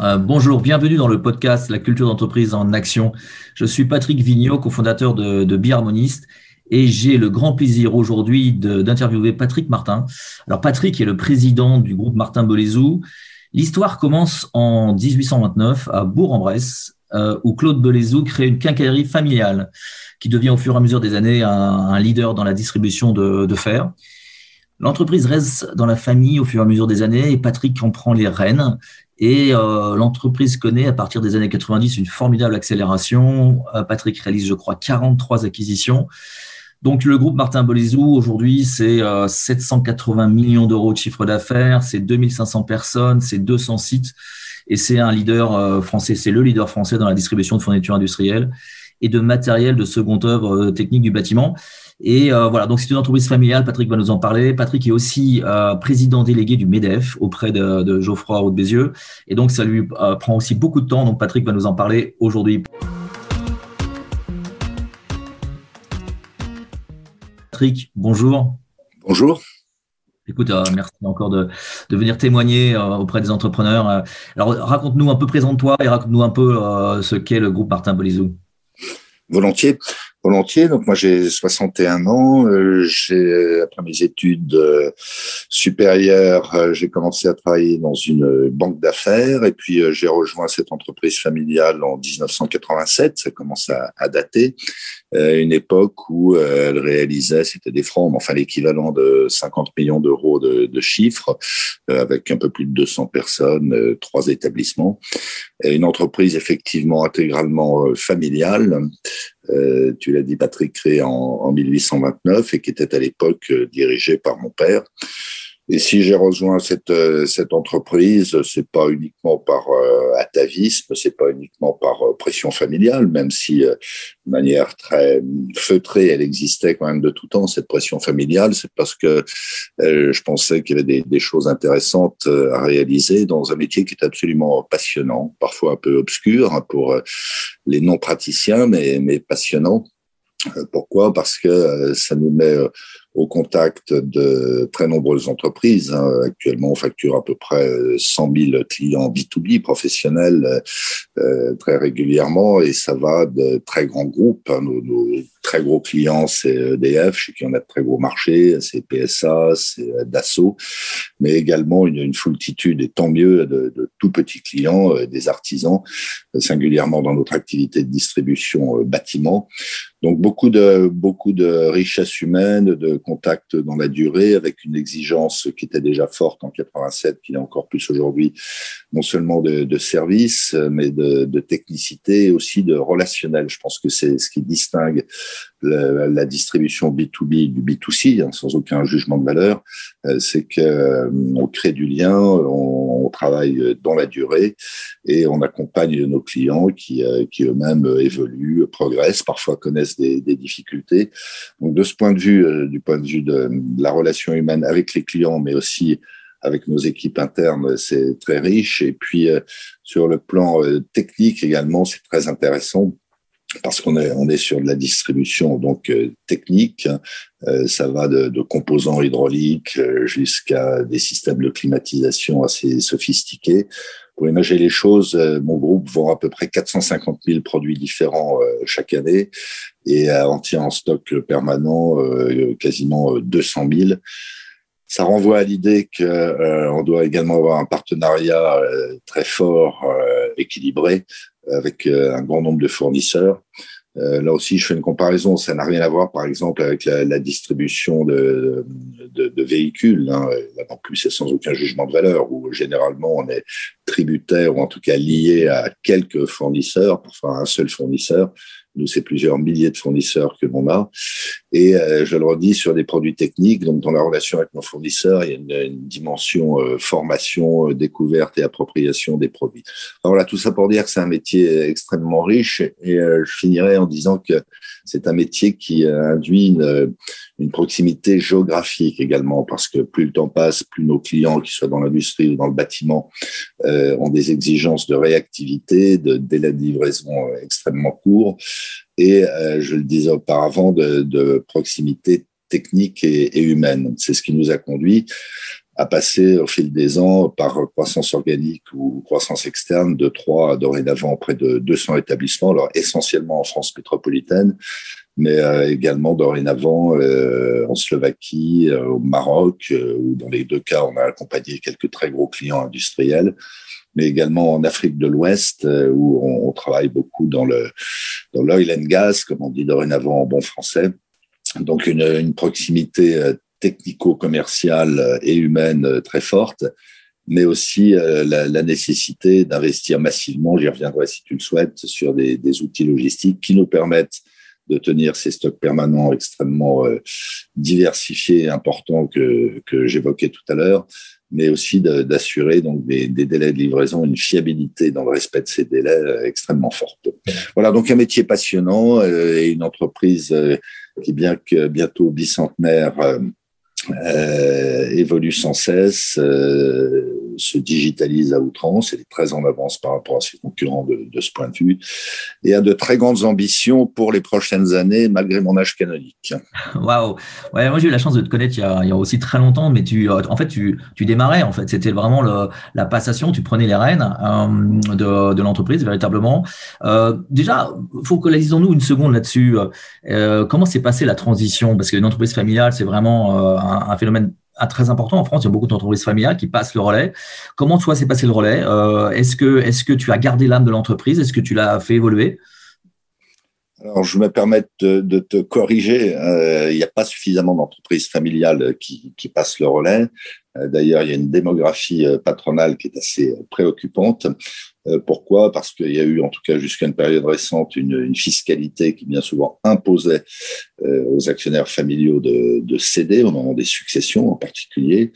Euh, bonjour, bienvenue dans le podcast La culture d'entreprise en action. Je suis Patrick Vigneault, cofondateur de, de Biharmoniste, et j'ai le grand plaisir aujourd'hui d'interviewer Patrick Martin. Alors Patrick est le président du groupe Martin Belezou. L'histoire commence en 1829 à Bourg-en-Bresse, euh, où Claude Belezou crée une quincaillerie familiale qui devient au fur et à mesure des années un, leader dans la distribution de, de fer. L'entreprise reste dans la famille au fur et à mesure des années et Patrick en prend les rênes et euh, l'entreprise connaît à partir des années 90 une formidable accélération. Euh, Patrick réalise, je crois, 43 acquisitions. Donc le groupe Martin Bolizou, aujourd'hui, c'est 780 euh, millions d'euros de chiffre d'affaires, c'est 2500 personnes, c'est 200 sites, et c'est un leader français, c'est le leader français dans la distribution de fournitures industrielles et de matériel de seconde œuvre technique du bâtiment. Et euh, voilà, donc c'est une entreprise familiale. Patrick va nous en parler. Patrick est aussi euh, président délégué du MEDEF auprès de, de Geoffroy Roux de Bézieux. Et donc, ça lui euh, prend aussi beaucoup de temps. Donc, Patrick va nous en parler aujourd'hui. Patrick, bonjour. Bonjour. Écoute, merci encore de, de venir témoigner auprès des entrepreneurs. alors, raconte-nous un peu, présente-toi et raconte-nous un peu ce qu'est le groupe Martin Bolizou. Volontiers volontiers. Donc moi j'ai 61 ans. Euh, j'ai après mes études euh, supérieures, euh, j'ai commencé à travailler dans une banque d'affaires et puis j'ai rejoint cette entreprise familiale en 1987. Ça commence à dater. Une époque où elle réalisait, c'était des francs, mais enfin l'équivalent de 50 millions d'euros de, de chiffres, avec un peu plus de 200 personnes, trois établissements. Une entreprise effectivement intégralement familiale. Euh, tu l'as dit, Patrick, créé en, en, 1829 et qui était à l'époque euh, dirigé par mon père. Et si j'ai rejoint cette, euh, cette entreprise, c'est pas uniquement par euh, atavisme, c'est pas uniquement par euh, pression familiale, même si de manière très feutrée, elle existait quand même de tout temps, cette pression familiale. C'est parce que je pensais qu'il y avait des, choses intéressantes à réaliser dans un métier qui est absolument passionnant, parfois un peu obscur hein, pour les non-praticiens, mais passionnant. Pourquoi? Parce que ça nous met au contact de très nombreuses entreprises. Hein. Actuellement, on facture à peu près 100 000 clients B2B professionnels euh, très régulièrement et ça va de très grands groupes. Hein. Nos, très gros clients, c'est EDF, chez qui on a de très gros marchés, c'est PSA, c'est Dassault, mais également une, une foultitude, et tant mieux, de, tout petits clients, euh, des artisans, singulièrement dans notre activité de distribution euh, bâtiment. Donc beaucoup de beaucoup de richesses humaines, de contacts dans la durée, avec une exigence qui était déjà forte en 87, qui est encore plus aujourd'hui, non seulement de, service, mais de, de, technicité aussi de relationnel. Je pense que c'est ce qui distingue la, distribution B2B du B2C, hein, sans aucun jugement de valeur. Euh, c'est que euh, crée du lien, on, travaille dans la durée et on accompagne nos clients qui, euh, eux-mêmes évoluent, progressent, parfois connaissent des, difficultés. Donc de ce point de vue, du point de vue de, la relation humaine avec les clients, mais aussi avec nos équipes internes, c'est très riche. Et puis, sur le plan technique également, c'est très intéressant parce qu'on est, on est sur de la distribution donc euh, technique. ça va de, composants hydrauliques jusqu'à des systèmes de climatisation assez sophistiqués. Pour imaginer les choses, mon groupe vend à peu près 450 000 produits différents chaque année et en tient en stock permanent quasiment 200 000 ça renvoie à l'idée qu'on euh, doit également avoir un partenariat euh, très fort, euh, équilibré, avec un grand nombre de fournisseurs. là aussi, je fais une comparaison. Ça n'a rien à voir, par exemple, avec la, distribution de véhicules. Hein. Là non plus, c'est sans aucun jugement de valeur, où généralement on est tributaire ou en tout cas lié à quelques fournisseurs, parfois à un seul fournisseur. Nous, c'est plusieurs milliers de fournisseurs que l'on a. Et euh, je le redis, sur des produits techniques, donc dans la relation avec nos fournisseurs, il y a une, une dimension euh, formation, euh, découverte et appropriation des produits. Alors voilà, tout ça pour dire que c'est un métier extrêmement riche. Et euh, je finirai en disant que c'est un métier qui induit une, une proximité géographique également, parce que plus le temps passe, plus nos clients, qui soient dans l'industrie ou dans le bâtiment, euh, ont des exigences de réactivité, de délai de livraison extrêmement courts et, euh, je le disais auparavant, de, proximité technique et, humaine. C'est ce qui nous a conduit à passer au fil des ans par croissance organique ou croissance externe de 3 à dorénavant près de 200 établissements, alors essentiellement en France métropolitaine, mais euh, également dorénavant euh, en Slovaquie, au Maroc, où dans les deux cas, on a accompagné quelques très gros clients industriels, mais également en Afrique de l'Ouest, où on, travaille beaucoup dans le dans l'oil and gas, comme on dit dorénavant en bon français. Donc une, proximité technico-commerciale et humaine très forte, mais aussi la, nécessité d'investir massivement, j'y reviendrai si tu le souhaites, sur des, outils logistiques qui nous permettent de tenir ces stocks permanents extrêmement euh, diversifiés et importants que, que j'évoquais tout à l'heure, mais aussi d'assurer donc des, délais de livraison, une fiabilité dans le respect de ces délais euh, extrêmement forte. Voilà, donc un métier passionnant euh, et une entreprise qui, bien que bientôt bicentenaire, évolue sans cesse se digitalise à outrance, elle est très en avance par rapport à ses concurrents de, ce point de vue, et a de très grandes ambitions pour les prochaines années, malgré mon âge canonique. Waouh ouais, Moi, j'ai eu la chance de te connaître il y a, aussi très longtemps, mais tu, en fait, tu, tu démarrais, en fait. C'était vraiment la passation, tu prenais les rênes euh, de, l'entreprise, véritablement. Euh, déjà, focalisons-nous une seconde là-dessus. Euh, comment s'est passée la transition? Parce qu'une entreprise familiale, c'est vraiment euh, un phénomène très important en France. Il y a beaucoup d'entreprises familiales qui passent le relais. Comment toi s'est passé le relais euh, Est-ce que, est que tu as gardé l'âme de l'entreprise? Est-ce que tu l'as fait évoluer? Alors, je me permets de, te corriger. Euh, il n'y a pas suffisamment d'entreprises familiales qui, passent le relais. Euh, d'ailleurs, il y a une démographie patronale qui est assez préoccupante. Euh, pourquoi? Parce qu'il y a eu, en tout cas jusqu'à une période récente, une, fiscalité qui bien souvent imposait euh, aux actionnaires familiaux de, de, céder au moment des successions en particulier,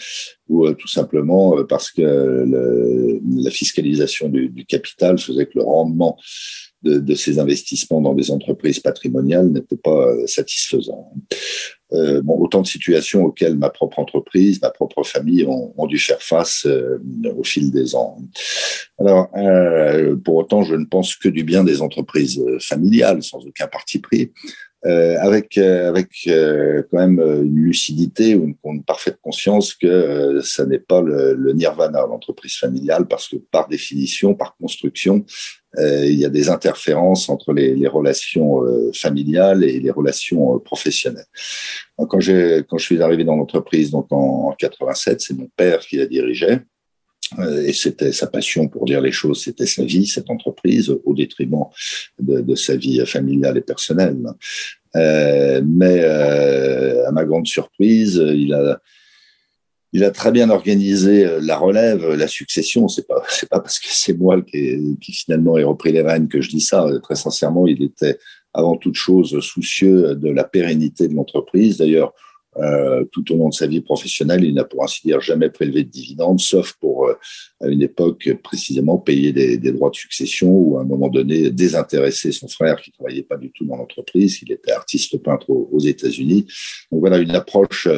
ou euh, tout simplement parce que la fiscalisation du, capital faisait que le rendement de, de, ces investissements dans des entreprises patrimoniales n'était pas satisfaisant. Euh, autant de situations auxquelles ma propre entreprise, ma propre famille ont, dû faire face euh, au fil des ans. Alors, euh, pour autant, je ne pense que du bien des entreprises familiales, sans aucun parti pris. Avec avec quand même une lucidité ou une, parfaite conscience que ça n'est pas le, le nirvana l'entreprise familiale parce que par définition, par construction, il y a des interférences entre les, relations euh, familiales et les relations euh, professionnelles. quand, je suis arrivé dans l'entreprise donc en, en 87, c'est mon père qui la dirigeait. Et c'était sa passion pour dire les choses, c'était sa vie, cette entreprise, au détriment de, sa vie familiale et personnelle. Euh, mais euh, à ma grande surprise, il a, il a très bien organisé euh, la relève, la succession. C'est pas, c'est pas parce que c'est moi qui, qui, finalement ai repris les rênes que je dis ça. Très sincèrement, il était avant toute chose soucieux de la pérennité de l'entreprise. D'ailleurs, euh, tout au long de sa vie professionnelle, il n'a pour ainsi dire jamais prélevé de dividendes, sauf pour euh, à une époque précisément payer des, des, droits de succession ou à un moment donné désintéresser son frère qui travaillait pas du tout dans l'entreprise. Il était artiste peintre aux, aux États-Unis. Donc voilà une approche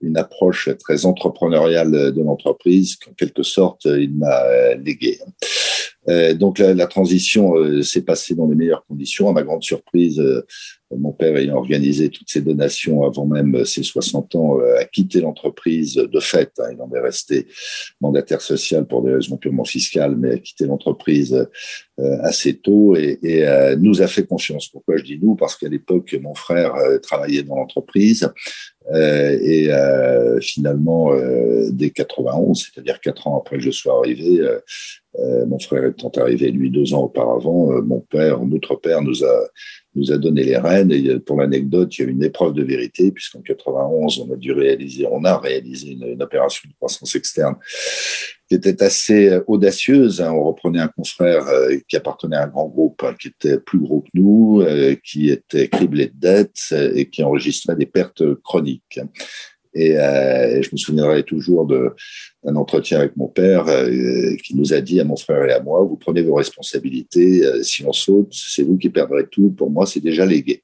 une approche très entrepreneuriale de l'entreprise qu'en quelque sorte il m'a légué. Euh, donc la, la transition euh, s'est passée dans les meilleures conditions. À ma grande surprise, euh, mon père ayant organisé toutes ses donations avant même ses 60 ans, a quitté l'entreprise de fait. Hein, il en est resté mandataire social pour des raisons purement fiscales, mais a quitté l'entreprise assez tôt et, et nous a fait confiance. Pourquoi je dis nous? Parce qu'à l'époque, mon frère travaillait dans l'entreprise. Euh, et euh, finalement, euh, dès 91, c'est-à-dire quatre ans après que je sois arrivé, mon frère étant arrivé lui deux ans auparavant, mon père, notre père, nous a nous a donné les rênes. Et pour l'anecdote, il y a une épreuve de vérité, puisqu'en 91, on a dû réaliser, on a réalisé une opération de croissance externe qui était assez euh, audacieuse. Hein. On reprenait un confrère euh, qui appartenait à un grand groupe, hein, qui était plus gros que nous, euh, qui était criblé de dettes et qui enregistrait des pertes chroniques. Et je me souviendrai toujours d'un entretien avec mon père euh, qui nous a dit à mon frère et à moi, vous prenez vos responsabilités, si on saute, c'est vous qui perdrez tout, pour moi c'est déjà légué.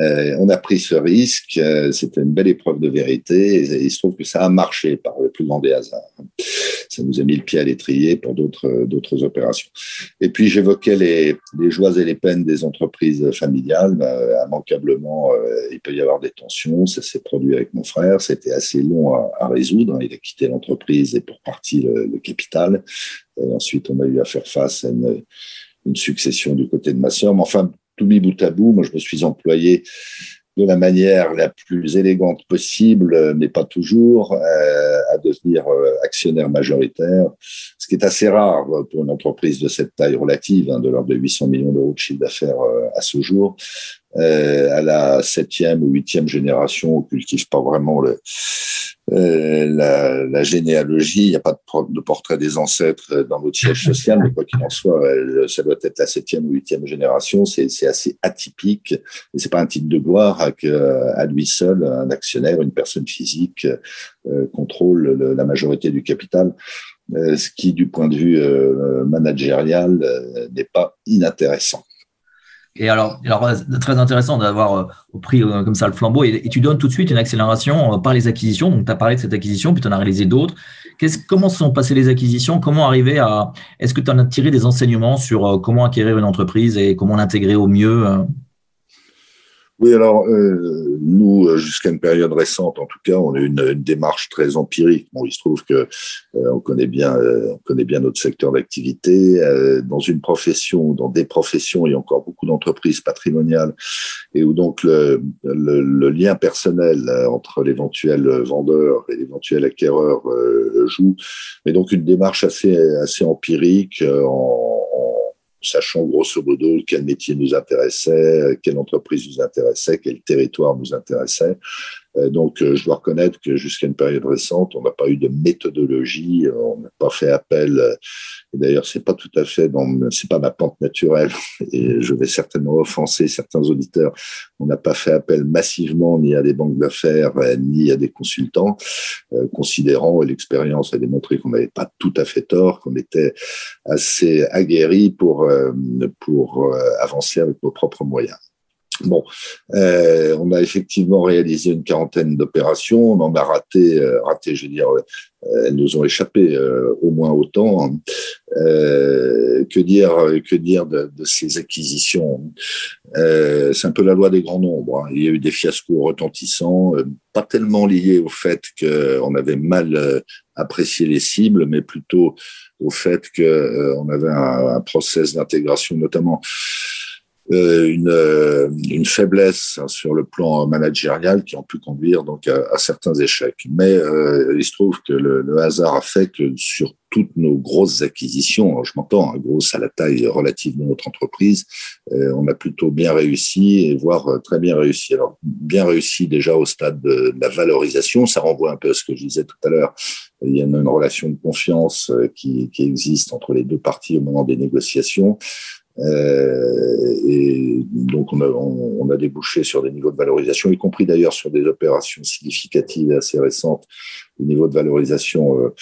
Euh, on a pris ce risque, c'était une belle épreuve de vérité et il se trouve que ça a marché par le plus grand des hasards. ça nous a mis le pied à l'étrier pour d'autres opérations. Et puis j'évoquais les, joies et les peines des entreprises familiales. Bah, immanquablement, il peut y avoir des tensions. Ça s'est produit avec mon frère. C'était assez long à, résoudre. Il a quitté l'entreprise et pour partie le, capital. Ensuite, on a eu à faire face à une, une succession du côté de ma sœur. Mais enfin, tout mis bout à bout, moi, je me suis employé de la manière la plus élégante possible, mais pas toujours, euh, à devenir euh, actionnaire majoritaire, ce qui est assez rare pour une entreprise de cette taille relative, hein, de l'ordre de 800 millions d'euros de chiffre d'affaires euh, à ce jour. À la septième ou huitième génération, on cultive pas vraiment le, euh, la, la, généalogie, il n'y a pas de, de, portrait des ancêtres dans votre siège social, mais quoi qu'il en soit, ça doit être la septième ou huitième génération. C'est assez atypique, et c'est pas un titre de gloire que à lui seul un actionnaire, une personne physique euh, contrôle le, la majorité du capital, euh, ce qui, du point de vue euh, managérial, euh, n'est pas inintéressant. Et alors, alors très intéressant d'avoir euh, pris euh, comme ça le flambeau et, tu donnes tout de suite une accélération euh, par les acquisitions. Donc, tu as parlé de cette acquisition, puis tu en as réalisé d'autres. Comment sont passées les acquisitions? Comment arriver à. Est-ce que tu en as tiré des enseignements sur comment acquérir une entreprise et comment l'intégrer au mieux oui, alors euh, nous, euh, jusqu'à une période récente, en tout cas, on a une, une démarche très empirique. Bon, il se trouve que euh, on connaît bien, on connaît bien notre secteur d'activité. dans une profession, dans des professions, il y a encore beaucoup d'entreprises patrimoniales et où donc le, le, le lien personnel entre l'éventuel vendeur et l'éventuel acquéreur joue. Mais donc une démarche assez assez empirique en sachant grosso modo quel métier nous intéressait, quelle entreprise nous intéressait, quel territoire nous intéressait. Euh, donc, euh, je dois reconnaître que jusqu'à une période récente, on n'a pas eu de méthodologie, on n'a pas fait appel. Euh, et d'ailleurs, c'est pas tout à fait dans, c'est pas ma pente naturelle. Et je vais certainement offenser certains auditeurs. On n'a pas fait appel massivement ni à des banques d'affaires ni à des consultants, considérant et l'expérience a démontré qu'on n'avait pas tout à fait tort, qu'on était assez aguerri pour pour avancer avec nos propres moyens. Bon, euh, on a effectivement réalisé une quarantaine d'opérations. On en a raté, euh, raté, je veux dire, euh, elles nous ont échappé au moins autant. Que dire, que dire de, ces acquisitions? C'est un peu la loi des grands nombres. Hein. Il y a eu des fiascos retentissants, pas tellement liés au fait qu'on avait mal apprécié les cibles, mais plutôt au fait qu'on on avait un, un process d'intégration, notamment une, euh, une, faiblesse sur le plan managérial qui ont pu conduire donc à, à certains échecs. Mais euh, il se trouve que le, le, hasard a fait que sur toutes nos grosses acquisitions, je m'entends, hein, grosse à la taille relative de notre entreprise, euh, on a plutôt bien réussi et voire très bien réussi. Alors bien réussi déjà au stade de, la valorisation, ça renvoie un peu à ce que je disais tout à l'heure. Il y a une, une relation de confiance qui, qui existe entre les deux parties au moment des négociations. Euh, et donc, on a, on, a, débouché sur des niveaux de valorisation, y compris d'ailleurs sur des opérations significatives assez récentes, des niveaux de valorisation euh,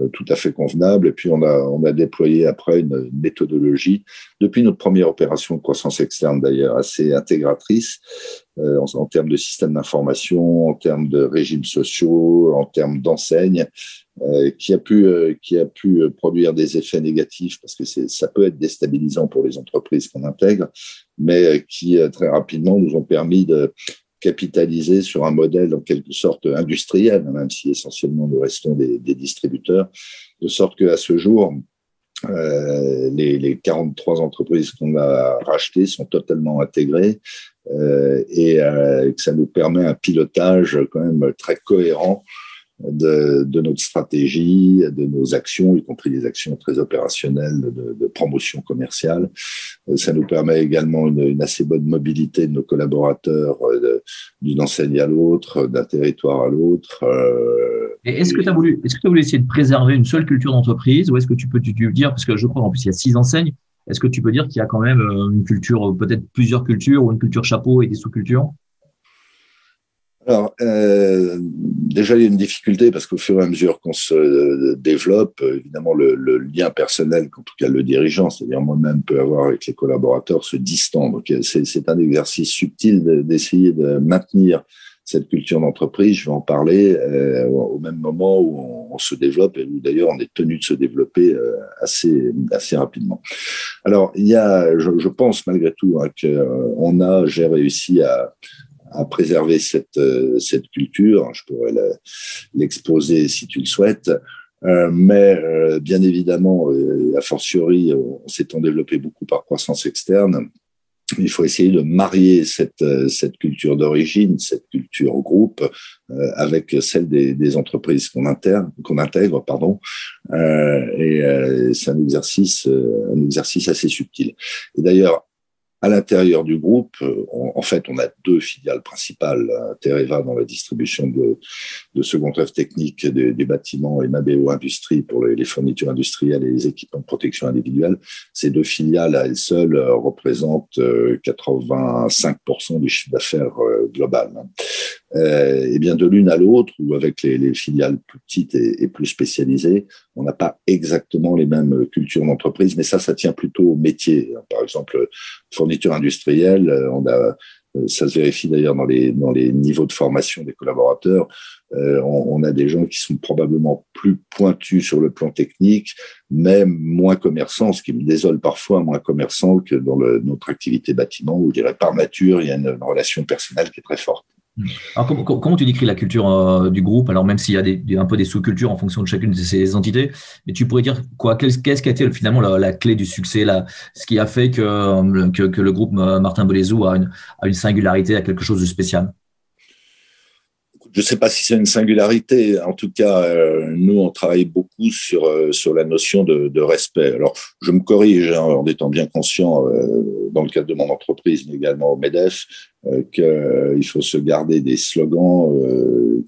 euh, tout à fait convenables. Et puis, on a, on a déployé après une, méthodologie, depuis notre première opération de croissance externe d'ailleurs, assez intégratrice en, en termes de système d'information, en termes de régimes sociaux, en termes d'enseignes, euh, qui a pu euh, qui a pu produire des effets négatifs parce que c'est ça peut être déstabilisant pour les entreprises qu'on intègre, mais euh, qui très rapidement nous ont permis de capitaliser sur un modèle en quelque sorte industriel, même si essentiellement nous restons des, distributeurs, de sorte que à ce jour, euh, les, les, 43 entreprises qu'on a rachetées sont totalement intégrées euh, et euh, que ça nous permet un pilotage quand même très cohérent de, notre stratégie, de nos actions, y compris des actions très opérationnelles de, promotion commerciale. Euh, ça nous permet également une, assez bonne mobilité de nos collaborateurs euh, d'une enseigne à l'autre, d'un territoire à l'autre. Euh, est-ce que tu as voulu, est-ce que essayer de préserver une seule culture d'entreprise, ou est-ce que tu peux tu dire, parce que je crois en plus il y a six enseignes, est-ce que tu peux dire qu'il y a quand même une culture, peut-être plusieurs cultures, ou une culture chapeau et des sous-cultures? Alors, euh, déjà, il y a une difficulté parce qu'au fur et à mesure qu'on se développe, évidemment, le, le, lien personnel qu'en tout cas le dirigeant, c'est-à-dire moi-même, peut avoir avec les collaborateurs se distend. Donc, c'est un exercice subtil d'essayer de, maintenir cette culture d'entreprise. Je vais en parler euh, au même moment où on, on se développe et où d'ailleurs on est tenu de se développer euh, assez, assez rapidement. Alors, il y a, je, pense malgré tout hein, qu'on a, j'ai réussi à, à préserver cette, cette culture. Je pourrais l'exposer si tu le souhaites. Euh, mais euh, bien évidemment, euh, a fortiori, on s'étant développé beaucoup par croissance externe, il faut essayer de marier cette, cette culture d'origine, cette culture groupe, avec celle des, des entreprises qu'on intègre, qu'on intègre, pardon. et c'est un exercice, un exercice assez subtil. Et d'ailleurs, à l'intérieur du groupe, euh, en fait, on a deux filiales principales, hein, Tereva dans la distribution de, de second œuvre technique des, bâtiments et Mabeo Industrie pour les, fournitures industrielles et les équipements de protection individuelle. Ces deux filiales à elles seules euh, représentent 85% euh, du chiffre d'affaires global. Hein. et bien de l'une à l'autre, ou avec les, les, filiales plus petites et, et plus spécialisées, on n'a pas exactement les mêmes cultures d'entreprise, mais ça, ça tient plutôt au métier. Par exemple, fourniture industrielle, euh, on a euh, ça se vérifie d'ailleurs dans les, dans les niveaux de formation des collaborateurs. Euh, on, a des gens qui sont probablement plus pointus sur le plan technique, mais moins commerçants, ce qui me désole parfois, moins commerçants que dans le, notre activité bâtiment, où je dirais par nature, il y a une relation personnelle qui est très forte. Alors, comment, tu décris la culture euh, du groupe? Alors, même s'il y a des, un peu des sous-cultures en fonction de chacune de ces entités, mais tu pourrais dire quoi? Qu'est-ce qui a été finalement la, clé du succès, là, ce qui a fait que, euh, le groupe euh, Martin Bolezou a une, a une singularité, a quelque chose de spécial? Je ne sais pas si c'est une singularité. En tout cas, euh, nous, on travaille beaucoup sur euh, sur la notion de, de, respect. Alors, je me corrige hein, en étant bien conscient, euh, dans le cadre de mon entreprise, mais également au Medef, qu'il faut se garder des slogans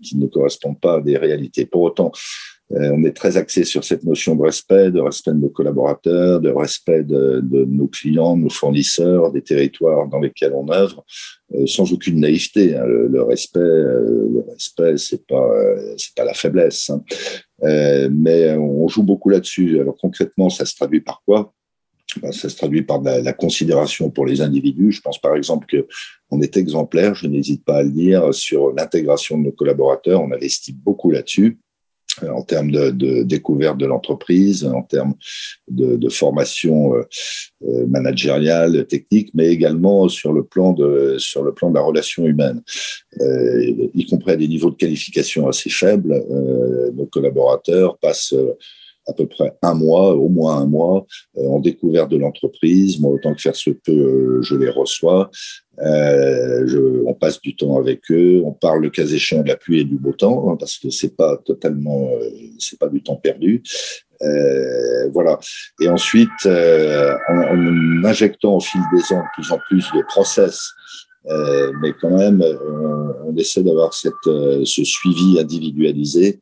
qui ne correspondent pas à des réalités. Pour autant, euh, on est très axé sur cette notion de respect, de respect de nos collaborateurs, de respect de, nos clients, de nos fournisseurs, des territoires dans lesquels on œuvre, euh, sans aucune naïveté. Hein. Le, respect, euh, le respect, c'est pas, c'est pas la faiblesse, hein. mais on joue beaucoup là-dessus. Alors concrètement, ça se traduit par quoi? Ben, ça se traduit par la, la, considération pour les individus. Je pense par exemple que on est exemplaire, je n'hésite pas à le dire, sur l'intégration de nos collaborateurs. On investit beaucoup là-dessus. Euh, en termes de, découverte de l'entreprise, en termes de, formation euh, euh, managériale, technique, mais également sur le plan de sur le plan de la relation humaine, y compris à des niveaux de qualification assez faibles. nos collaborateurs passent à peu près un mois, au moins un mois, en découverte de l'entreprise. Moi, autant que faire se peut, je les reçois. Euh, je, on passe du temps avec eux, on parle le cas échéant de la pluie et du beau temps, hein, parce que c'est pas totalement, euh, c'est pas du temps perdu. Euh, voilà. Et ensuite, euh, en, en, injectant au fil des ans de plus en plus de process, euh, mais quand même, on, on essaie d'avoir cette, ce suivi individualisé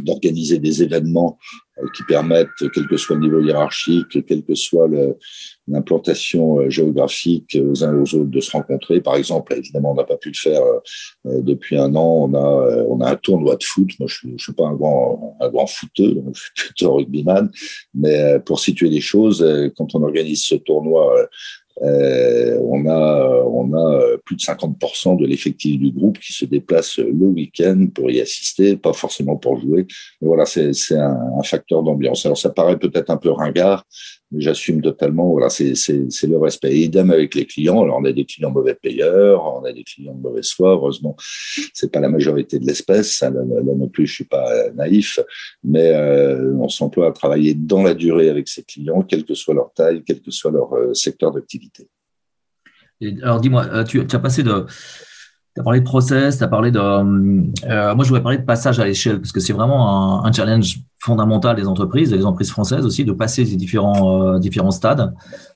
d'organiser des événements euh, qui permettent, quel que soit le niveau hiérarchique, quelle que soit l'implantation euh, géographique aux uns aux autres, de se rencontrer. Par exemple, évidemment, on n'a pas pu le faire euh, depuis un an. On a, on a un tournoi de foot. Moi, je ne suis pas un grand, un grand footeux, je suis plutôt rugbyman. Mais pour situer les choses, quand on organise ce tournoi euh, on a on a plus de 50% de l'effectif du groupe qui se déplace le week-end pour y assister, pas forcément pour jouer. Mais voilà, c'est un, un facteur d'ambiance. Alors ça paraît peut-être un peu ringard, j'assume totalement. Voilà, c'est le respect. Et idem avec les clients. Alors, on a des clients mauvais payeurs, on a des clients de mauvaise foi. Heureusement, c'est pas la majorité de l'espèce. Là, non plus, je suis pas naïf, mais euh, on s'emploie à travailler dans la durée avec ces clients, quelle que soit leur taille, quel que soit leur euh, secteur d'activité. Alors, dis-moi, euh, tu, as passé de tu parlé de process, tu as parlé de. Moi, je voudrais parler de passage à l'échelle, parce que c'est vraiment un, challenge fondamental des entreprises, des entreprises françaises aussi, de passer ces différents, euh, différents stades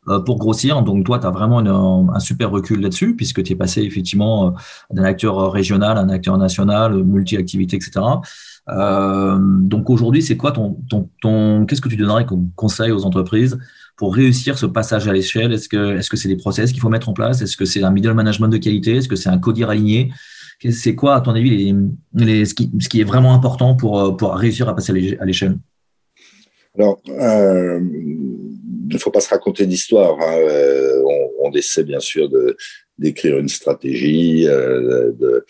euh, pour grossir. Donc, toi, tu as vraiment un super recul là-dessus, puisque tu es passé effectivement euh, d'un acteur régional à un acteur national, multi-activité, etc. Donc, aujourd'hui, c'est quoi ton, ton, ton qu'est-ce que tu donnerais comme conseil aux entreprises pour réussir ce passage à l'échelle? Est-ce que est-ce que c'est des process qu'il faut mettre en place? Est-ce que c'est un middle management de qualité? Est-ce que c'est un codir aligné? C'est quoi, à ton avis, ce, qui, est vraiment important pour, pour réussir à passer à l'échelle? Alors, euh, il ne faut pas se raconter d'histoire. Hein. Euh, on, on, essaie bien sûr d'écrire une stratégie, euh, de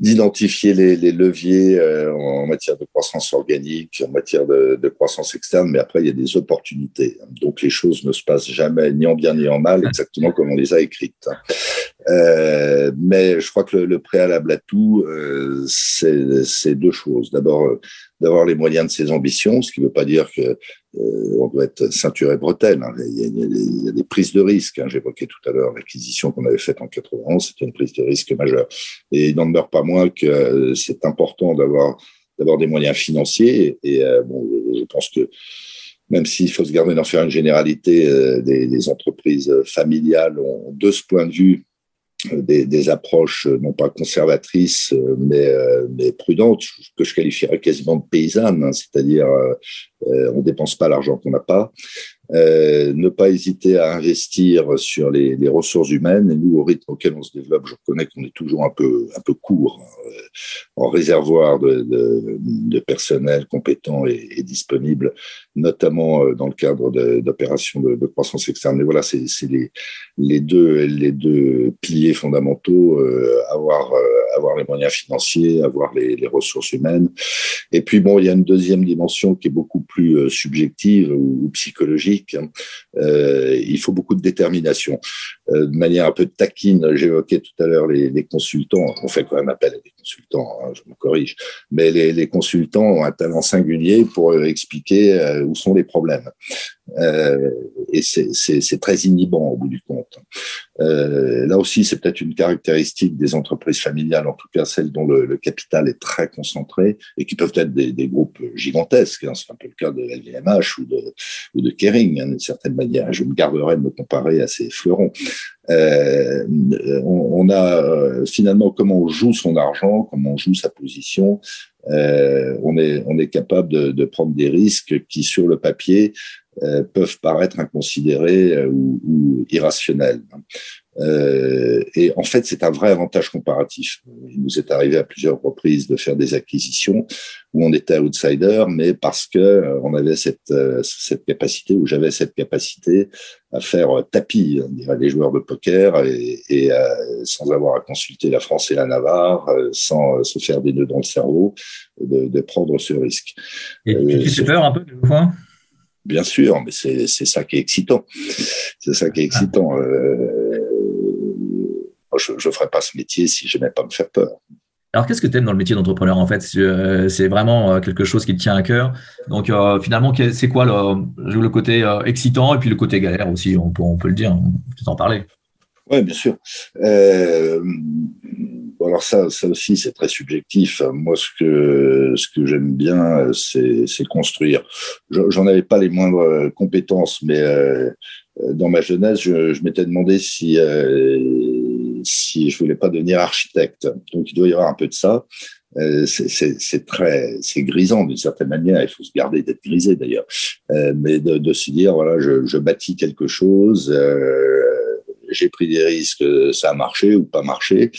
d'identifier les, les, leviers euh, en matière de croissance organique, en matière de, de, croissance externe, mais après, il y a des opportunités. Donc, les choses ne se passent jamais ni en bien ni en mal, exactement comme on les a écrites. Euh, mais je crois que le, le préalable à tout, euh, c'est deux choses. D'abord, d'avoir les moyens de ses ambitions, ce qui ne veut pas dire que euh, on doit être ceinture et bretelle. Hein. Il, y a, il, y a, des prises de risques. Hein. J'évoquais tout à l'heure l'acquisition qu'on avait faite en 91, c'était une prise de risque majeure. Et il n'en demeure pas moins que euh, c'est important d'avoir d'avoir des moyens financiers. Et euh, bon, je pense que même s'il faut se garder d'en faire une généralité, euh, des, des, entreprises familiales ont, de ce point de vue, des, des, approches euh, non pas conservatrices euh, mais, euh, mais prudentes que je qualifierais quasiment de paysannes, hein, c'est-à-dire euh, on dépense pas l'argent qu'on n'a pas, euh, ne pas hésiter à investir sur les, ressources humaines. Et nous, au rythme auquel on se développe, je reconnais qu'on est toujours un peu, un peu court hein, en réservoir de, personnel compétent et, disponible, notamment dans le cadre d'opérations de, croissance externe. Et voilà, c'est les, deux, les deux piliers fondamentaux, euh, avoir, euh, avoir les moyens financiers, avoir les, les ressources humaines. Et puis, bon, il y a une deuxième dimension qui est beaucoup plus euh, subjective ou, psychologique, hein. euh, il faut beaucoup de détermination. Euh, de manière un peu taquine, j'évoquais tout à l'heure les, consultants, on fait quand même appel à des consultants, hein, je me corrige, mais les, consultants ont un talent singulier pour expliquer où sont les problèmes. Et c'est très inhibant au bout du compte. Là aussi, c'est peut-être une caractéristique des entreprises familiales, en tout cas celles dont le, capital est très concentré et qui peuvent être des, des groupes gigantesques. Hein, c'est un peu le de LVMH ou de, ou de Kering, hein, d'une certaine manière. Je me garderai de me comparer à ces fleurons. Euh, on, a euh, finalement comment on joue son argent, comment on joue sa position. Euh, on est on est capable de, prendre des risques qui sur le papier peuvent paraître inconsidérés euh, ou, ou, irrationnels. Euh, et en fait, c'est un vrai avantage comparatif. Il nous est arrivé à plusieurs reprises de faire des acquisitions où on était outsider, mais parce que on avait cette, cette capacité, ou j'avais cette capacité à faire tapis, on dirait les joueurs de poker, et, et sans avoir à consulter la France et la Navarre, sans se faire des nœuds dans le cerveau, de, de prendre ce risque. Et tu fais peur un peu, fois bien sûr, mais c'est ça qui est excitant. C'est ça qui est excitant. Euh, je ne ferais pas ce métier si je n'aimais pas me faire peur. Alors, qu'est-ce que tu aimes dans le métier d'entrepreneur en fait? Euh, C'est vraiment euh, quelque chose qui te tient à cœur. Donc, euh, finalement, c'est quoi le, le côté excitant et puis le côté galère aussi? On peut, on peut le dire, on peut en parler. Oui, bien sûr. Euh, alors ça, ça aussi, c'est très subjectif. Moi, ce que ce que j'aime bien, c'est construire. J'en avais pas les moindres compétences, mais euh, dans ma jeunesse, je, je m'étais demandé si euh, si je voulais pas devenir architecte. Donc, il doit y avoir un peu de ça. Euh, c'est très, c'est grisant d'une certaine manière. Il faut se garder d'être grisé d'ailleurs, euh, mais de, de, se dire voilà, je, je bâtis quelque chose. Euh, j'ai pris des risques, ça a marché ou pas marché,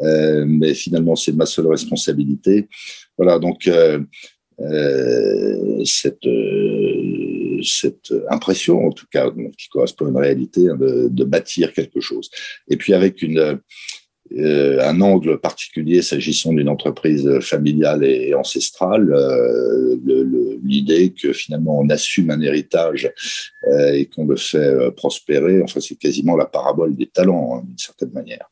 euh, mais finalement c'est ma seule responsabilité. Voilà, donc euh, euh, cette cette impression, en tout cas, qui correspond à une réalité, hein, de, de, bâtir quelque chose. Et puis avec une un angle particulier s'agissant d'une entreprise familiale et ancestrale, euh, l'idée que finalement on assume un héritage euh, et qu'on le fait euh, prospérer, enfin c'est quasiment la parabole des talents hein, d'une certaine manière.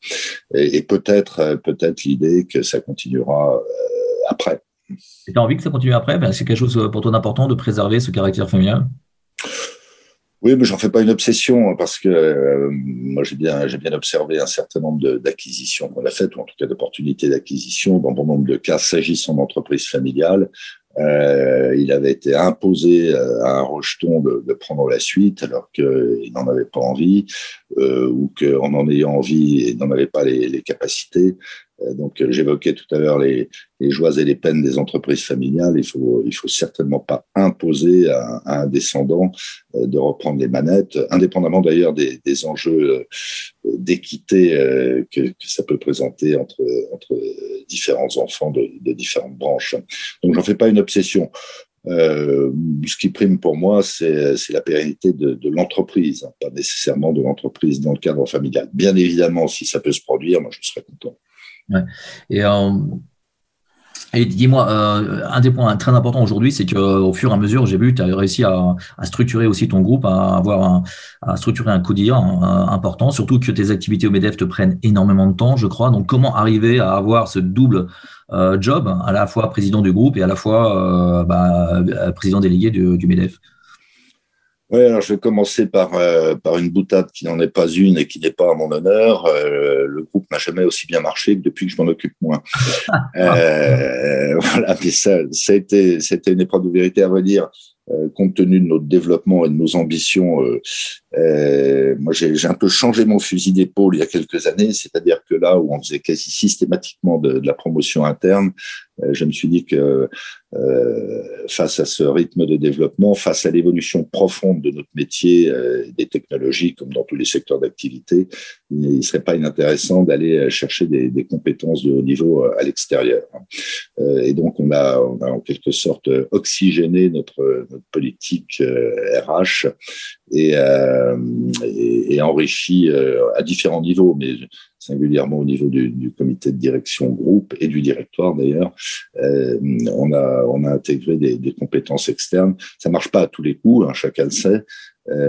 Et, peut-être euh, peut-être l'idée que ça continuera euh, après. Tu as envie que ça continue après? C'est quelque chose pour toi d'important de préserver ce caractère familial? Oui, mais j'en fais pas une obsession hein, parce que euh, moi j'ai bien j'ai bien observé un certain nombre d'acquisitions qu'on a faites ou en tout cas d'opportunités d'acquisition dans bon nombre de cas s'agissant d'entreprises familiales. Euh, il avait été imposé euh, à un rejeton de, de prendre la suite alors qu'il n'en avait pas envie euh, ou qu'en en ayant envie, il n'en avait pas les, les capacités. Euh, donc, euh, j'évoquais tout à l'heure les, joies et les peines des entreprises familiales. Il faut, il faut certainement pas imposer à, un descendant euh, de reprendre les manettes, indépendamment d'ailleurs des, enjeux d'équité que, ça peut présenter entre, entre différents enfants de, différentes branches. Donc, j'en fais pas une obsession. Ce qui prime pour moi, c'est la pérennité de, de l'entreprise, hein, pas nécessairement de l'entreprise dans le cadre familial. Bien évidemment, si ça peut se produire, moi je serais content. Ouais. Et dis-moi, euh, un des points très importants aujourd'hui, c'est qu'au fur et à mesure, j'ai vu, tu as réussi à, structurer aussi ton groupe, à avoir un, à structurer un codir important, surtout que tes activités au MEDEF te prennent énormément de temps, je crois. Donc, comment arriver à avoir ce double euh, job, à la fois président du groupe et à la fois euh, bah, président délégué du, du MEDEF? Oui, alors je vais commencer par, euh, par une boutade qui n'en est pas une et qui n'est pas à mon honneur. Euh, le groupe n'a jamais aussi bien marché que depuis que je m'en occupe moins. euh, voilà, mais ça, ça a été, c'était une épreuve de vérité à vrai dire. Euh, compte tenu de notre développement et de nos ambitions, euh, euh, moi j'ai un peu changé mon fusil d'épaule il y a quelques années, c'est-à-dire que là où on faisait quasi systématiquement de, la promotion interne, je me suis dit que face à ce rythme de développement, face à l'évolution profonde de notre métier, des technologies comme dans tous les secteurs d'activité, il ne serait pas inintéressant d'aller chercher des, compétences de haut niveau à l'extérieur. et donc on a en quelque sorte oxygéné notre politique RH euh, euh, et, et, enrichi euh, à différents niveaux, mais singulièrement au niveau du, comité de direction groupe et du directoire d'ailleurs, on a on a intégré des, compétences externes. Ça marche pas à tous les coups, hein, chacun le sait.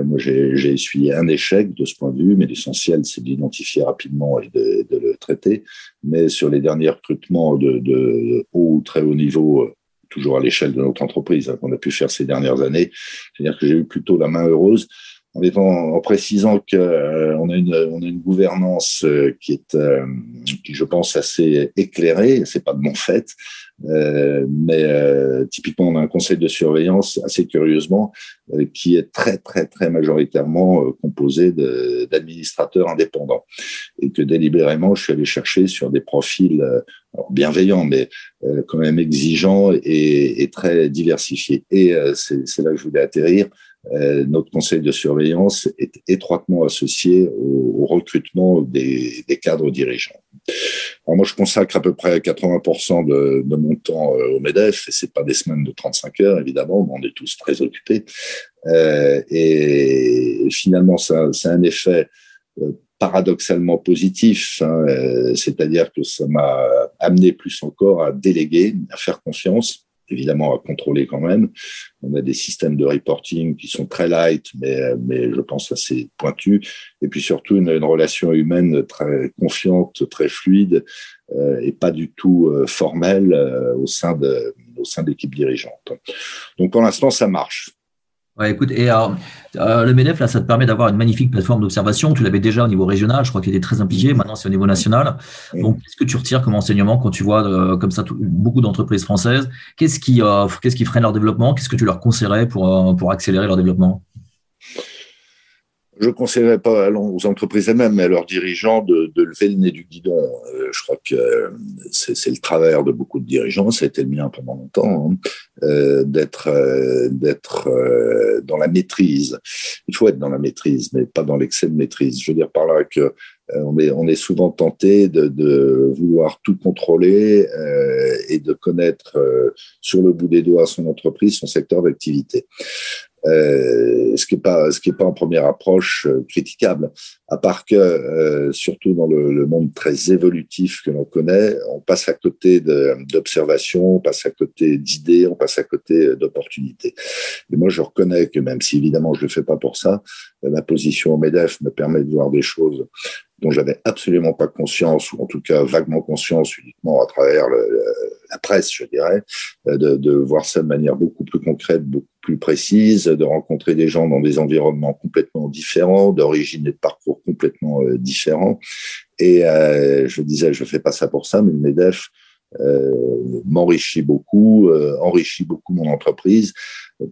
moi, j'ai essuyé un échec de ce point de vue, mais l'essentiel, c'est de l'identifier rapidement et de, le traiter. Mais sur les derniers recrutements de, de haut ou très haut niveau toujours à l'échelle de notre entreprise hein, qu'on a pu faire ces dernières années. C'est-à-dire que j'ai eu plutôt la main heureuse en, précisant qu'on euh, a une gouvernance euh, qui est euh, qui je pense assez éclairée. C'est pas de mon fait, mais typiquement, on a un conseil de surveillance, assez curieusement, qui est très, très, très majoritairement composé d'administrateurs indépendants. Et que délibérément, je suis allé chercher sur des profils bienveillants, mais quand même exigeants et très diversifiés. Et c'est là que je voulais atterrir. Notre conseil de surveillance est étroitement associé au, recrutement des, cadres dirigeants. Alors moi, je consacre à peu près 80% de, mon temps euh, au MEDEF, et c'est pas des semaines de 35 heures, évidemment, on est tous très occupés. Euh, et finalement, ça, c'est un effet euh, paradoxalement positif, hein, euh, c'est-à-dire que ça m'a amené plus encore à déléguer, à faire confiance, évidemment à contrôler quand même. On a des systèmes de reporting qui sont très light, mais, mais je pense assez pointus. Et puis surtout une, une relation humaine très confiante, très fluide euh, et pas du tout euh, formelle euh, au sein de au sein de l'équipe dirigeante. Donc pour l'instant, ça marche. Ouais, écoute, et euh, le MEDEF, là, ça te permet d'avoir une magnifique plateforme d'observation. Tu l'avais déjà au niveau régional, je crois qu'il était très impliqué. Maintenant, c'est au niveau national. Donc, qu'est-ce que tu retires comme enseignement quand tu vois euh, comme ça tout, beaucoup d'entreprises françaises? Qu'est-ce qui, euh, qu'est-ce qui freine leur développement? Qu'est-ce que tu leur conseillerais pour, pour accélérer leur développement? Je ne conseillerais pas aux entreprises elles-mêmes, mais à leurs dirigeants de, de, lever le nez du guidon. Euh, je crois que euh, c'est le travers de beaucoup de dirigeants, ça a été le mien pendant longtemps, hein, euh, d'être euh, d'être euh, dans la maîtrise. Il faut être dans la maîtrise, mais pas dans l'excès de maîtrise. Je veux dire par là que on est, on est souvent tenté de, de vouloir tout contrôler et de connaître sur le bout des doigts son entreprise, son secteur d'activité. Euh, ce qui n'est pas ce qui est pas en première approche euh, critiquable. À part que euh, surtout dans le, le, monde très évolutif que l'on connaît on passe à côté d'observations on passe à côté d'idées on passe à côté d'opportunités. Et moi je reconnais que même si évidemment je le fais pas pour ça ma position au Medef me permet de voir des choses dont j'avais absolument pas conscience, ou en tout cas vaguement conscience uniquement à travers le, la presse, je dirais, euh, de, de, voir ça de manière beaucoup plus concrète, beaucoup plus précise, de rencontrer des gens dans des environnements complètement différents, d'origine et de parcours complètement euh, différents. Et euh, je disais, je fais pas ça pour ça, mais le Medef euh, m'enrichit beaucoup, euh, enrichit beaucoup mon entreprise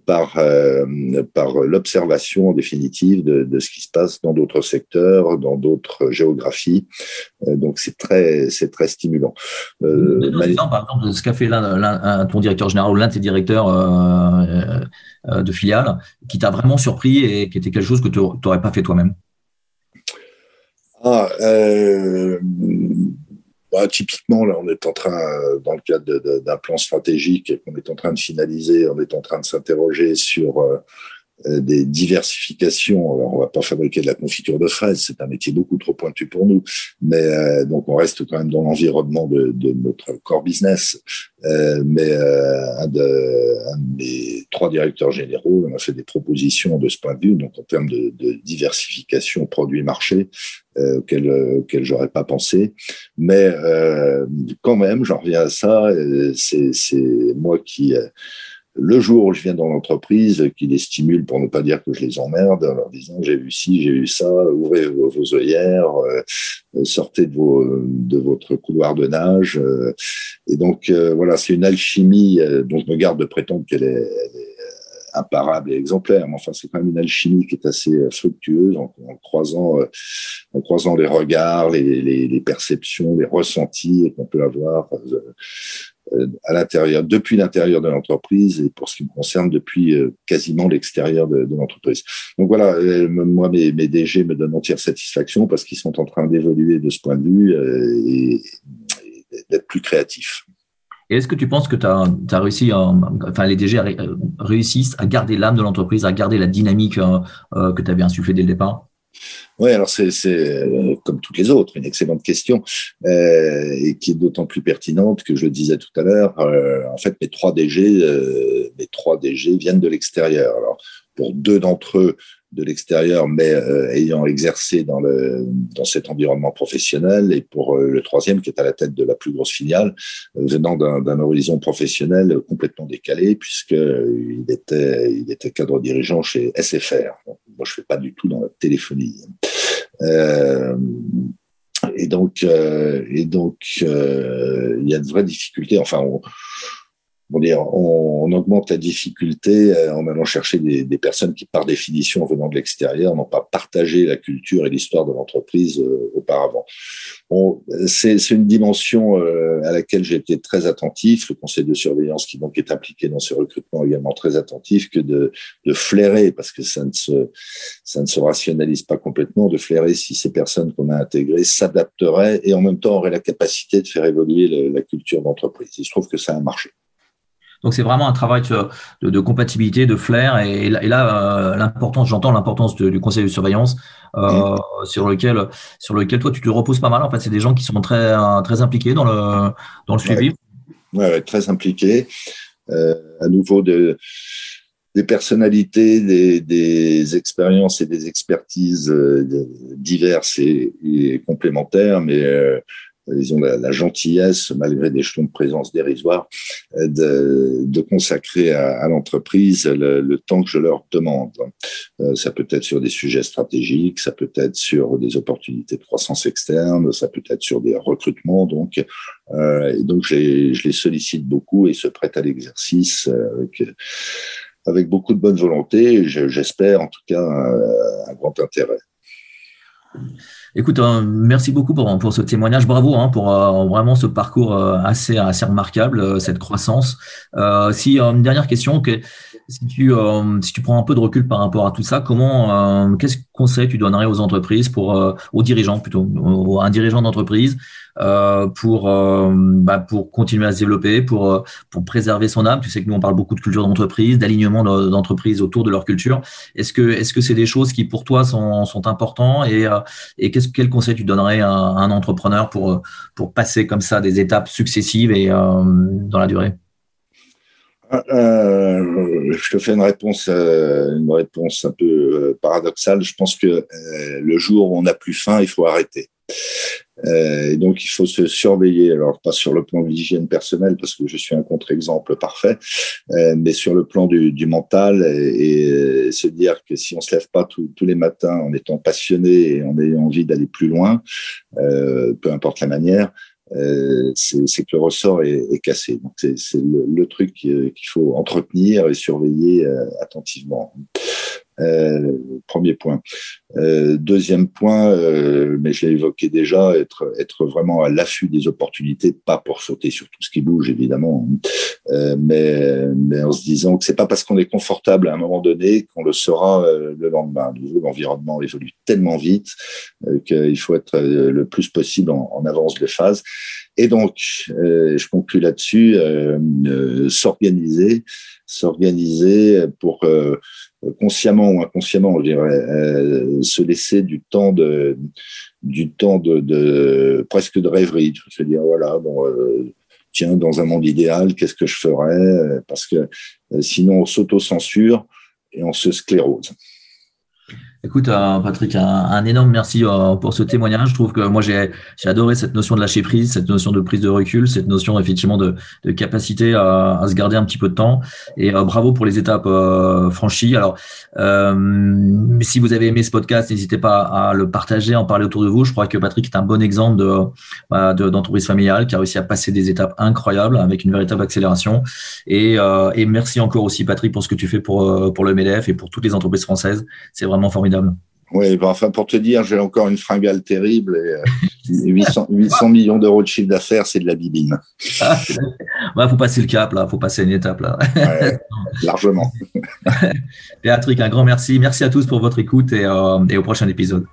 par euh, par l'observation en définitive de, de, ce qui se passe dans d'autres secteurs, dans d'autres géographies. donc c'est très c'est très stimulant. Euh, par exemple ce qu'a fait ton directeur général ou l'un de tes directeurs de filiale, qui t'a vraiment surpris et qui était quelque chose que tu n'aurais pas fait toi-même? Ah, euh, bah, typiquement, là, on est en train, dans le cadre d'un plan stratégique qu'on est en train de finaliser, on est en train de s'interroger sur euh, euh, des diversifications. Alors, on va pas fabriquer de la confiture de fraises, c'est un métier beaucoup trop pointu pour nous, mais euh, donc on reste quand même dans l'environnement de, de, notre core business. Euh, mais euh, un, de, un des trois directeurs généraux on a fait des propositions de ce point de vue, donc en termes de, de diversification produits-marché, euh, auquel, auquel j'aurais pas pensé. Mais quand même, j'en reviens à ça, c'est moi qui le jour où je viens dans l'entreprise, qui les stimule pour ne pas dire que je les emmerde, en leur disant j'ai vu ci, j'ai vu ça, ouvrez vos, œillères, euh, sortez de, vos, de votre couloir de nage. Euh, et donc euh, voilà, c'est une alchimie dont je me garde de prétendre qu'elle est, imparable et exemplaire, mais enfin c'est quand même une alchimie qui est assez fructueuse en, croisant, en croisant les regards, les, perceptions, les ressentis qu'on peut avoir euh, à l'intérieur, depuis l'intérieur de l'entreprise et pour ce qui me concerne, depuis euh, quasiment l'extérieur de, l'entreprise. Donc voilà, euh, moi, mes, DG me donnent entière satisfaction parce qu'ils sont en train d'évoluer de ce point de vue et, d'être plus créatifs. Et est-ce que tu penses que tu as, réussi, à, les DG réussissent à garder l'âme de l'entreprise, à garder la dynamique que tu avais insufflée dès le départ? Oui, alors c'est euh, comme toutes les autres une excellente question euh, et qui est d'autant plus pertinente que je le disais tout à l'heure. Euh, en fait, mes trois DG, euh, mes trois DG viennent de l'extérieur. Alors pour deux d'entre eux, de l'extérieur, mais euh, ayant exercé dans, dans cet environnement professionnel, et pour euh, le troisième qui est à la tête de la plus grosse filiale, euh, venant d'un horizon professionnel complètement décalé, puisqu'il était, il était cadre dirigeant chez SFR. moi, je fais pas du tout dans la téléphonie. et donc, et donc, il y a de vraies difficultés. Enfin, on, on, on, augmente la difficulté euh, en allant chercher des, des, personnes qui, par définition, venant de l'extérieur, n'ont pas partagé la culture et l'histoire de l'entreprise euh, auparavant. Bon, c'est une dimension euh, à laquelle j'ai été très attentif. Le conseil de surveillance, qui donc est impliqué dans ce recrutement, également très attentif, que de, de flairer, parce que ça ne se ça ne se rationalise pas complètement, de flairer si ces personnes qu'on a intégrées s'adapteraient et en même temps auraient la capacité de faire évoluer la culture d'entreprise. Il se trouve que ça a marché. Donc c'est vraiment un travail de, de, compatibilité, de flair. Et, là, euh, l'importance, j'entends l'importance du conseil de surveillance euh, mm. sur lequel sur lequel toi tu te reposes pas mal. En fait, c'est des gens qui sont très très impliqués dans le dans le suivi. Ouais, très impliqués. Euh, à nouveau de des personnalités, des, des, expériences et des expertises euh, diverses et, et complémentaires, mais euh, ils ont la, gentillesse, malgré des jetons de présence dérisoires, euh, de, consacrer à, l'entreprise le, temps que je leur demande. Euh, ça peut être sur des sujets stratégiques, ça peut être sur des opportunités de croissance externe, ça peut être sur des recrutements. Donc, donc je les, sollicite beaucoup et se prêtent à l'exercice avec, avec beaucoup de bonne volonté. J'espère en tout cas un grand intérêt. Écoute, hein, merci beaucoup pour, ce témoignage. Bravo hein, pour euh, vraiment ce parcours euh, assez, assez remarquable, euh, cette croissance. si une dernière question, que, si tu, si tu prends un peu de recul par rapport à tout ça, comment, qu'est-ce conseil tu donnerais aux entreprises, pour, aux dirigeants plutôt, un dirigeant d'entreprise euh, pour euh, bah, pour continuer à se développer, pour euh, pour préserver son âme? Tu sais que nous on parle beaucoup de culture d'entreprise, d'alignement d'entreprise autour de leur culture. Est-ce que est-ce que c'est des choses qui pour toi sont sont et et qu'est-ce quel conseil tu donnerais à, un entrepreneur pour pour passer comme ça des étapes successives et dans la durée? Euh, je te fais une réponse, une réponse un peu paradoxale. Je pense que le jour où on n'a plus faim, il faut arrêter. Euh, et donc, il faut se surveiller. Alors, pas sur le plan de l'hygiène personnelle, parce que je suis un contre-exemple parfait, euh, mais sur le plan du, mental et, se dire que si on se lève pas tous les matins en étant passionné et en ayant envie d'aller plus loin, euh, peu importe la manière, euh, c'est que le ressort est, cassé. Donc, c'est le, truc qu'il faut entretenir et surveiller euh, attentivement. Euh, premier point. Euh, deuxième point, euh, mais je l'ai évoqué déjà, être, être vraiment à l'affût des opportunités, pas pour sauter sur tout ce qui bouge évidemment, euh, mais, mais en se disant que c'est pas parce qu'on est confortable à un moment donné qu'on le sera le lendemain. L'environnement évolue tellement vite qu'il faut être le plus possible en avance de phase. Et donc, je conclue là-dessus, s'organiser, s'organiser pour consciemment ou inconsciemment, je dirais, se laisser du temps de du temps de, de presque de rêverie. Se dire voilà, bon, tiens, dans un monde idéal, qu'est-ce que je ferais? Parce que sinon, on s'auto-censure et on se sclérose. Écoute, euh, Patrick, un, énorme merci euh, pour ce témoignage. Je trouve que moi, j'ai adoré cette notion de lâcher prise, cette notion de prise de recul, cette notion effectivement de, de capacité à, à, se garder un petit peu de temps. Et euh, bravo pour les étapes franchies. Alors, si vous avez aimé ce podcast, n'hésitez pas à le partager, en parler autour de vous. Je crois que Patrick est un bon exemple de bah, d'entreprise familiale qui a réussi à passer des étapes incroyables avec une véritable accélération. Et, et merci encore aussi, Patrick, pour ce que tu fais pour, pour le MEDEF et pour toutes les entreprises françaises. C'est vraiment formidable. Oui, bah, enfin, pour te dire, j'ai encore une fringale terrible et 800, euh, millions d'euros de chiffre d'affaires, c'est de la bibine. Il ah, faut passer le cap, là. faut passer une étape, là. largement. Patrick, un grand merci. Merci à tous pour votre écoute et, euh, et au prochain épisode.